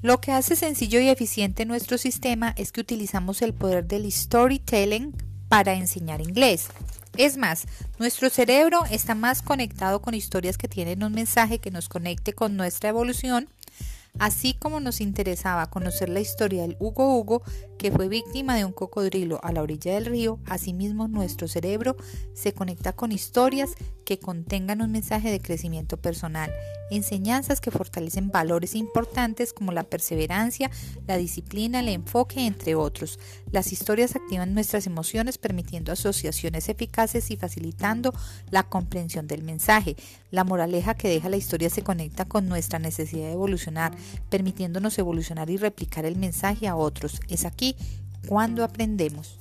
Lo que hace sencillo y eficiente nuestro sistema es que utilizamos el poder del storytelling para enseñar inglés. Es más, nuestro cerebro está más conectado con historias que tienen un mensaje que nos conecte con nuestra evolución Así como nos interesaba conocer la historia del Hugo Hugo, que fue víctima de un cocodrilo a la orilla del río, asimismo nuestro cerebro se conecta con historias que contengan un mensaje de crecimiento personal, enseñanzas que fortalecen valores importantes como la perseverancia, la disciplina, el enfoque, entre otros. Las historias activan nuestras emociones permitiendo asociaciones eficaces y facilitando la comprensión del mensaje. La moraleja que deja la historia se conecta con nuestra necesidad de evolucionar, permitiéndonos evolucionar y replicar el mensaje a otros. Es aquí cuando aprendemos.